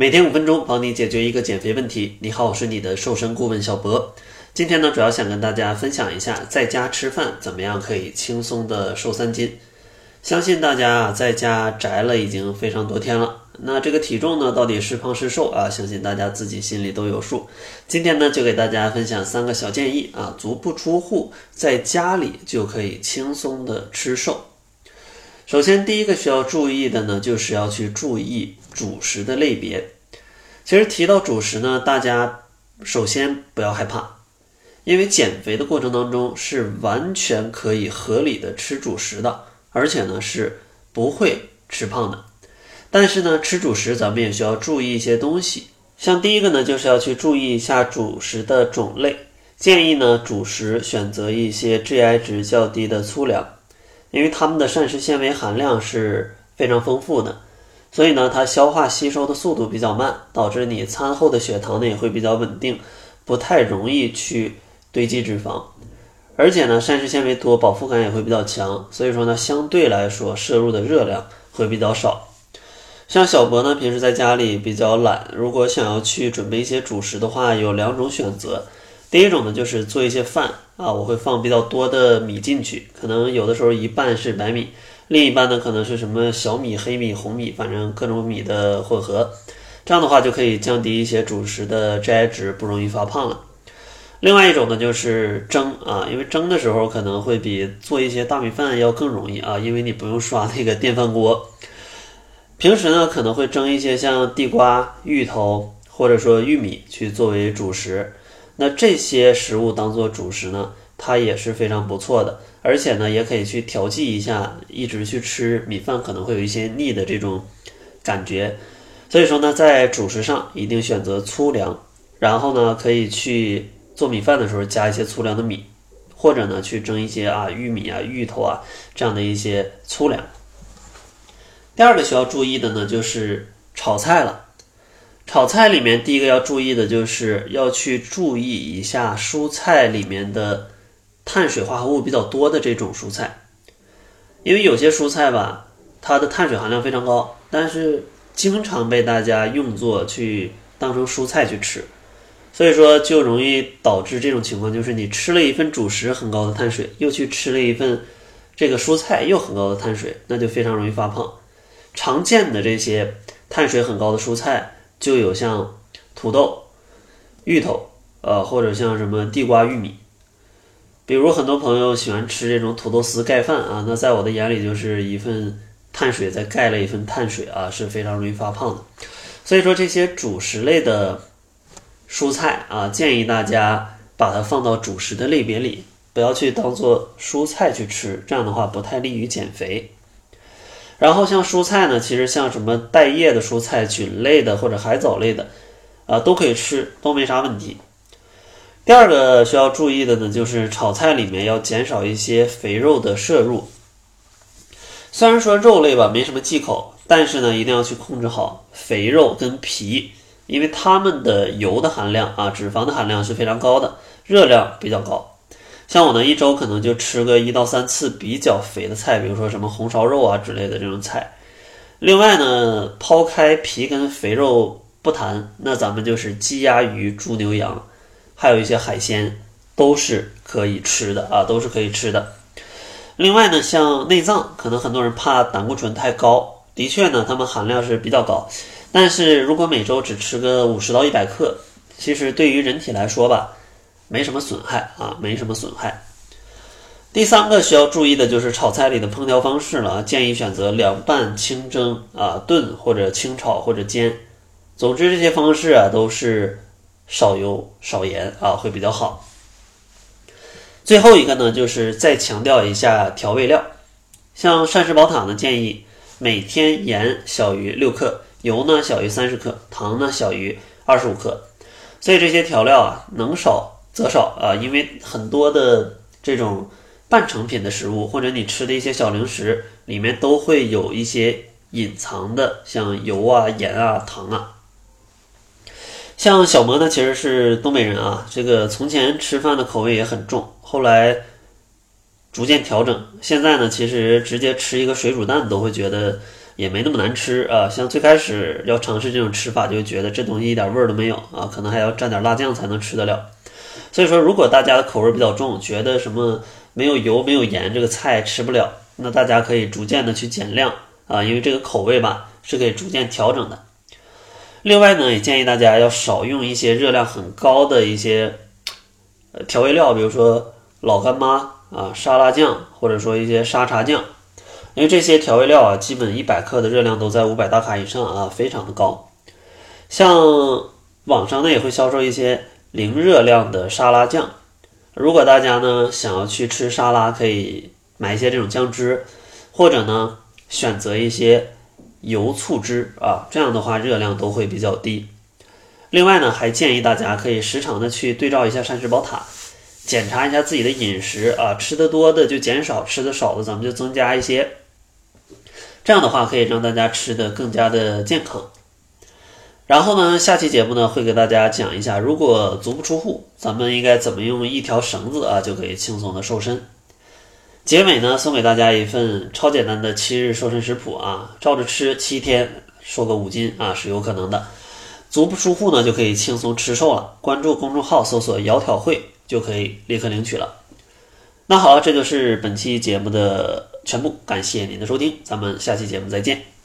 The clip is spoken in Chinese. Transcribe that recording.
每天五分钟，帮你解决一个减肥问题。你好，我是你的瘦身顾问小博。今天呢，主要想跟大家分享一下，在家吃饭怎么样可以轻松的瘦三斤。相信大家啊，在家宅了已经非常多天了，那这个体重呢，到底是胖是瘦啊？相信大家自己心里都有数。今天呢，就给大家分享三个小建议啊，足不出户，在家里就可以轻松的吃瘦。首先，第一个需要注意的呢，就是要去注意主食的类别。其实提到主食呢，大家首先不要害怕，因为减肥的过程当中是完全可以合理的吃主食的，而且呢是不会吃胖的。但是呢，吃主食咱们也需要注意一些东西，像第一个呢，就是要去注意一下主食的种类，建议呢主食选择一些 GI 值较低的粗粮。因为它们的膳食纤维含量是非常丰富的，所以呢，它消化吸收的速度比较慢，导致你餐后的血糖呢也会比较稳定，不太容易去堆积脂肪。而且呢，膳食纤维多，饱腹感也会比较强，所以说呢，相对来说摄入的热量会比较少。像小博呢，平时在家里比较懒，如果想要去准备一些主食的话，有两种选择。第一种呢，就是做一些饭啊，我会放比较多的米进去，可能有的时候一半是白米，另一半呢可能是什么小米、黑米、红米，反正各种米的混合，这样的话就可以降低一些主食的 GI 值，不容易发胖了。另外一种呢，就是蒸啊，因为蒸的时候可能会比做一些大米饭要更容易啊，因为你不用刷那个电饭锅。平时呢可能会蒸一些像地瓜、芋头或者说玉米去作为主食。那这些食物当做主食呢，它也是非常不错的，而且呢，也可以去调剂一下，一直去吃米饭可能会有一些腻的这种感觉，所以说呢，在主食上一定选择粗粮，然后呢，可以去做米饭的时候加一些粗粮的米，或者呢，去蒸一些啊玉米啊芋头啊这样的一些粗粮。第二个需要注意的呢，就是炒菜了。炒菜里面第一个要注意的就是要去注意一下蔬菜里面的碳水化合物比较多的这种蔬菜，因为有些蔬菜吧，它的碳水含量非常高，但是经常被大家用作去当成蔬菜去吃，所以说就容易导致这种情况，就是你吃了一份主食很高的碳水，又去吃了一份这个蔬菜又很高的碳水，那就非常容易发胖。常见的这些碳水很高的蔬菜。就有像土豆、芋头，呃，或者像什么地瓜、玉米。比如很多朋友喜欢吃这种土豆丝盖饭啊，那在我的眼里就是一份碳水再盖了一份碳水啊，是非常容易发胖的。所以说这些主食类的蔬菜啊，建议大家把它放到主食的类别里，不要去当做蔬菜去吃，这样的话不太利于减肥。然后像蔬菜呢，其实像什么带叶的蔬菜、菌类的或者海藻类的，啊，都可以吃，都没啥问题。第二个需要注意的呢，就是炒菜里面要减少一些肥肉的摄入。虽然说肉类吧没什么忌口，但是呢，一定要去控制好肥肉跟皮，因为它们的油的含量啊，脂肪的含量是非常高的，热量比较高。像我呢，一周可能就吃个一到三次比较肥的菜，比如说什么红烧肉啊之类的这种菜。另外呢，抛开皮跟肥肉不谈，那咱们就是鸡鸭鱼猪牛羊，还有一些海鲜都是可以吃的啊，都是可以吃的。另外呢，像内脏，可能很多人怕胆固醇太高，的确呢，它们含量是比较高。但是如果每周只吃个五十到一百克，其实对于人体来说吧。没什么损害啊，没什么损害。第三个需要注意的就是炒菜里的烹调方式了，建议选择凉拌、清蒸啊、炖或者清炒或者煎。总之这些方式啊都是少油少盐啊会比较好。最后一个呢就是再强调一下调味料，像膳食宝塔呢建议每天盐小于六克，油呢小于三十克，糖呢小于二十五克。所以这些调料啊能少。则少啊，因为很多的这种半成品的食物，或者你吃的一些小零食，里面都会有一些隐藏的，像油啊、盐啊、糖啊。像小魔呢，其实是东北人啊，这个从前吃饭的口味也很重，后来逐渐调整，现在呢，其实直接吃一个水煮蛋都会觉得也没那么难吃啊。像最开始要尝试这种吃法，就觉得这东西一点味儿都没有啊，可能还要蘸点辣酱才能吃得了。所以说，如果大家的口味比较重，觉得什么没有油、没有盐，这个菜吃不了，那大家可以逐渐的去减量啊，因为这个口味吧是可以逐渐调整的。另外呢，也建议大家要少用一些热量很高的一些呃调味料，比如说老干妈啊、沙拉酱，或者说一些沙茶酱，因为这些调味料啊，基本一百克的热量都在五百大卡以上啊，非常的高。像网上呢也会销售一些零热量的沙拉酱，如果大家呢想要去吃沙拉，可以买一些这种酱汁，或者呢选择一些。油醋汁啊，这样的话热量都会比较低。另外呢，还建议大家可以时常的去对照一下膳食宝塔，检查一下自己的饮食啊，吃的多的就减少，吃的少的咱们就增加一些。这样的话可以让大家吃的更加的健康。然后呢，下期节目呢会给大家讲一下，如果足不出户，咱们应该怎么用一条绳子啊就可以轻松的瘦身。结尾呢，送给大家一份超简单的七日瘦身食谱啊，照着吃七天，瘦个五斤啊是有可能的。足不出户呢，就可以轻松吃瘦了。关注公众号搜索“窈窕会”，就可以立刻领取了。那好，这就是本期节目的全部，感谢您的收听，咱们下期节目再见。